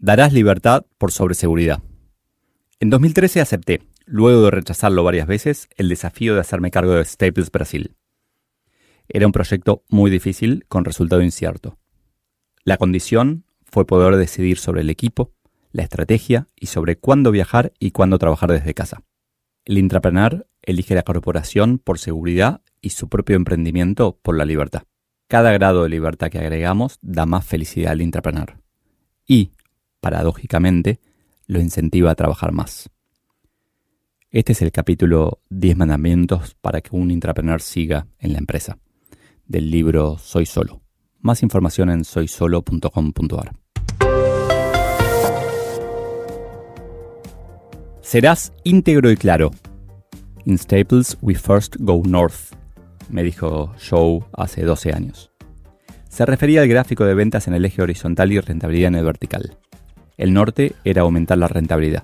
Darás libertad por sobreseguridad. En 2013 acepté, luego de rechazarlo varias veces, el desafío de hacerme cargo de Staples Brasil. Era un proyecto muy difícil con resultado incierto. La condición fue poder decidir sobre el equipo, la estrategia y sobre cuándo viajar y cuándo trabajar desde casa. El intrapreneur elige la corporación por seguridad y su propio emprendimiento por la libertad. Cada grado de libertad que agregamos da más felicidad al intrapreneur. Y, paradójicamente, lo incentiva a trabajar más. Este es el capítulo 10 mandamientos para que un intrapreneur siga en la empresa, del libro Soy Solo. Más información en soysolo.com.ar. Serás íntegro y claro. In Staples we first go north, me dijo Joe hace 12 años. Se refería al gráfico de ventas en el eje horizontal y rentabilidad en el vertical. El norte era aumentar la rentabilidad.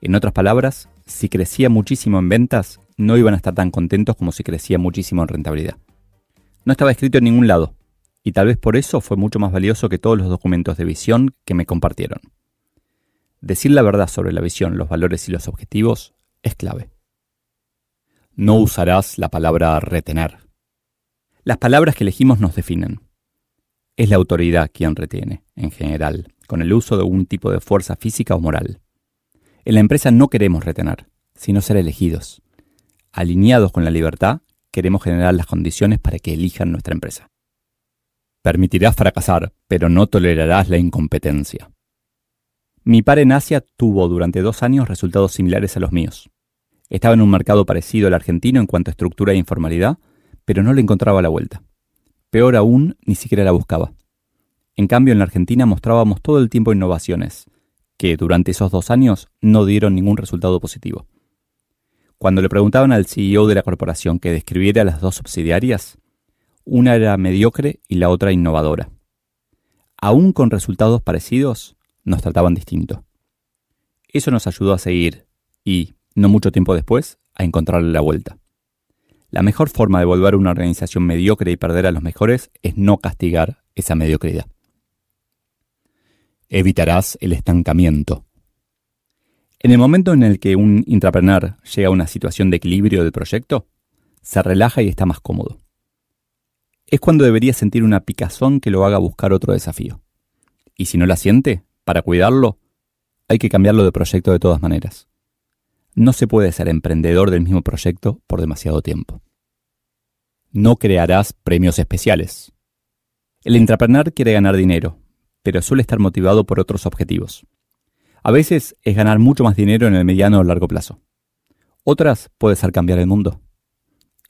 En otras palabras, si crecía muchísimo en ventas, no iban a estar tan contentos como si crecía muchísimo en rentabilidad. No estaba escrito en ningún lado, y tal vez por eso fue mucho más valioso que todos los documentos de visión que me compartieron. Decir la verdad sobre la visión, los valores y los objetivos es clave. No usarás la palabra retener. Las palabras que elegimos nos definen. Es la autoridad quien retiene, en general, con el uso de un tipo de fuerza física o moral. En la empresa no queremos retener, sino ser elegidos. Alineados con la libertad, queremos generar las condiciones para que elijan nuestra empresa. Permitirás fracasar, pero no tolerarás la incompetencia. Mi par en Asia tuvo durante dos años resultados similares a los míos. Estaba en un mercado parecido al argentino en cuanto a estructura e informalidad, pero no le encontraba la vuelta. Peor aún, ni siquiera la buscaba. En cambio, en la Argentina mostrábamos todo el tiempo innovaciones, que durante esos dos años no dieron ningún resultado positivo. Cuando le preguntaban al CEO de la corporación que describiera las dos subsidiarias, una era mediocre y la otra innovadora. Aún con resultados parecidos, nos trataban distinto. Eso nos ayudó a seguir y, no mucho tiempo después, a encontrarle la vuelta. La mejor forma de volver a una organización mediocre y perder a los mejores es no castigar esa mediocridad. Evitarás el estancamiento. En el momento en el que un intrapreneur llega a una situación de equilibrio del proyecto, se relaja y está más cómodo es cuando debería sentir una picazón que lo haga buscar otro desafío. Y si no la siente, para cuidarlo, hay que cambiarlo de proyecto de todas maneras. No se puede ser emprendedor del mismo proyecto por demasiado tiempo. No crearás premios especiales. El intrapreneur quiere ganar dinero, pero suele estar motivado por otros objetivos. A veces es ganar mucho más dinero en el mediano o largo plazo. Otras puede ser cambiar el mundo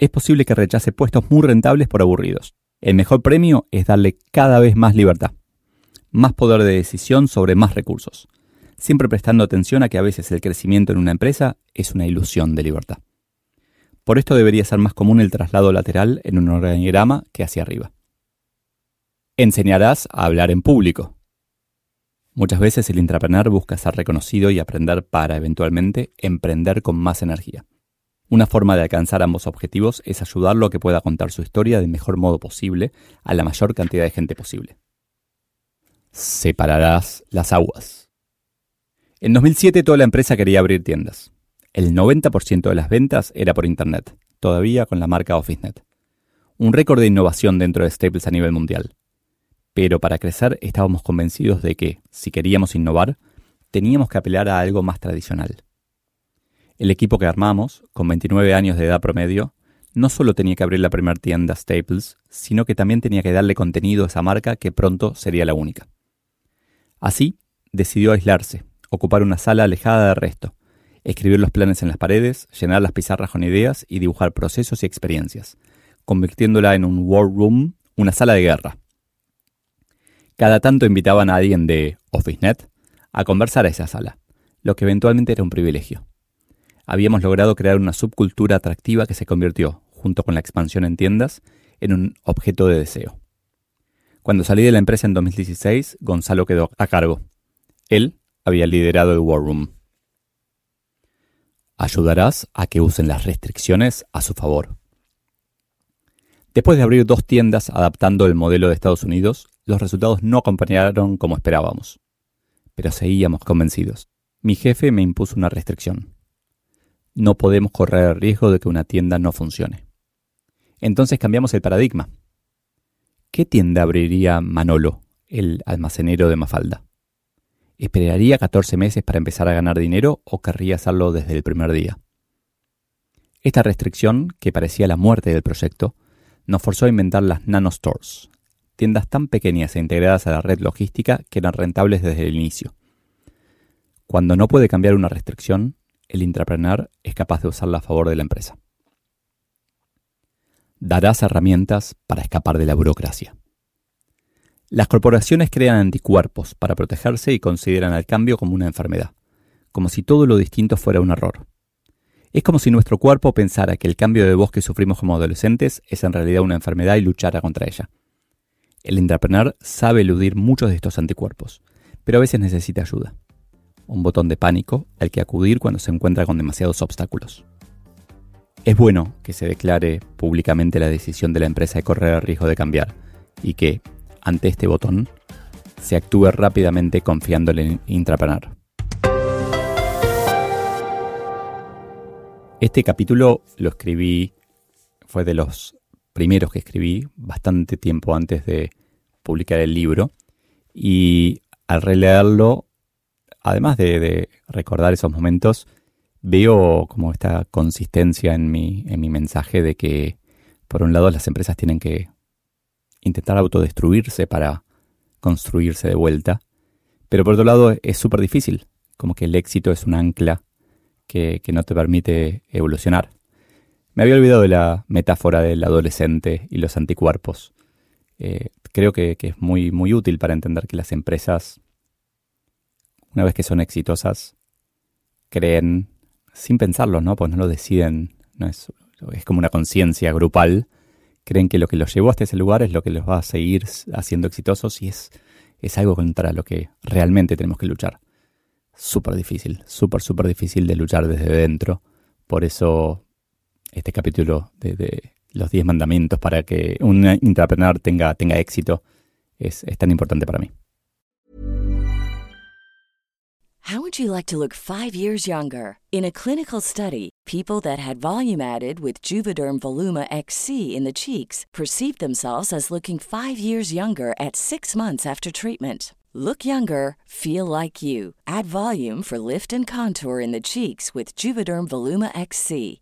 es posible que rechace puestos muy rentables por aburridos. El mejor premio es darle cada vez más libertad, más poder de decisión sobre más recursos, siempre prestando atención a que a veces el crecimiento en una empresa es una ilusión de libertad. Por esto debería ser más común el traslado lateral en un organigrama que hacia arriba. Enseñarás a hablar en público. Muchas veces el intrapreneur busca ser reconocido y aprender para eventualmente emprender con más energía. Una forma de alcanzar ambos objetivos es ayudarlo a que pueda contar su historia del mejor modo posible a la mayor cantidad de gente posible. Separarás las aguas. En 2007 toda la empresa quería abrir tiendas. El 90% de las ventas era por Internet, todavía con la marca OfficeNet. Un récord de innovación dentro de Staples a nivel mundial. Pero para crecer estábamos convencidos de que, si queríamos innovar, teníamos que apelar a algo más tradicional. El equipo que armamos, con 29 años de edad promedio, no solo tenía que abrir la primera tienda Staples, sino que también tenía que darle contenido a esa marca que pronto sería la única. Así, decidió aislarse, ocupar una sala alejada del resto, escribir los planes en las paredes, llenar las pizarras con ideas y dibujar procesos y experiencias, convirtiéndola en un war room, una sala de guerra. Cada tanto invitaban a alguien de OfficeNet a conversar a esa sala, lo que eventualmente era un privilegio. Habíamos logrado crear una subcultura atractiva que se convirtió, junto con la expansión en tiendas, en un objeto de deseo. Cuando salí de la empresa en 2016, Gonzalo quedó a cargo. Él había liderado el War Room. Ayudarás a que usen las restricciones a su favor. Después de abrir dos tiendas adaptando el modelo de Estados Unidos, los resultados no acompañaron como esperábamos. Pero seguíamos convencidos. Mi jefe me impuso una restricción. No podemos correr el riesgo de que una tienda no funcione. Entonces cambiamos el paradigma. ¿Qué tienda abriría Manolo, el almacenero de Mafalda? ¿Esperaría 14 meses para empezar a ganar dinero o querría hacerlo desde el primer día? Esta restricción, que parecía la muerte del proyecto, nos forzó a inventar las nanostores, tiendas tan pequeñas e integradas a la red logística que eran rentables desde el inicio. Cuando no puede cambiar una restricción, el intrapreneur es capaz de usarla a favor de la empresa. Darás herramientas para escapar de la burocracia. Las corporaciones crean anticuerpos para protegerse y consideran al cambio como una enfermedad, como si todo lo distinto fuera un error. Es como si nuestro cuerpo pensara que el cambio de voz que sufrimos como adolescentes es en realidad una enfermedad y luchara contra ella. El entrepreneur sabe eludir muchos de estos anticuerpos, pero a veces necesita ayuda. Un botón de pánico al que acudir cuando se encuentra con demasiados obstáculos. Es bueno que se declare públicamente la decisión de la empresa de correr el riesgo de cambiar y que, ante este botón, se actúe rápidamente confiando en el intrapreneur. Este capítulo lo escribí, fue de los primeros que escribí, bastante tiempo antes de publicar el libro. Y al releerlo, además de, recordar esos momentos, veo como esta consistencia en mi, en mi mensaje de que, por un lado, las empresas tienen que intentar autodestruirse para construirse de vuelta, pero por otro lado es súper difícil, como que el éxito es un ancla que, no te permite evolucionar. Me había olvidado de la metáfora del adolescente y los anticuerpos. Eh, creo que, es muy, muy útil para entender que las empresas, una vez que son exitosas, creen, sin pensarlo, ¿no? Pues no lo deciden, no es, es como una conciencia grupal, creen que lo que los llevó hasta ese lugar es lo que los va a seguir haciendo exitosos y es, es algo contra lo que realmente tenemos que luchar súper difícil, súper, súper difícil de luchar desde dentro. Por eso este capítulo de, los 10 mandamientos para que un intrapreneur tenga, éxito es, tan importante para mí. How would you like to look five years younger? In a clinical study, people that had volume added with Juvederm Voluma XC in the cheeks perceived themselves as looking five years younger at six months after treatment. Look younger, feel like you. Add volume for lift and contour in the cheeks with Juvederm Voluma XC.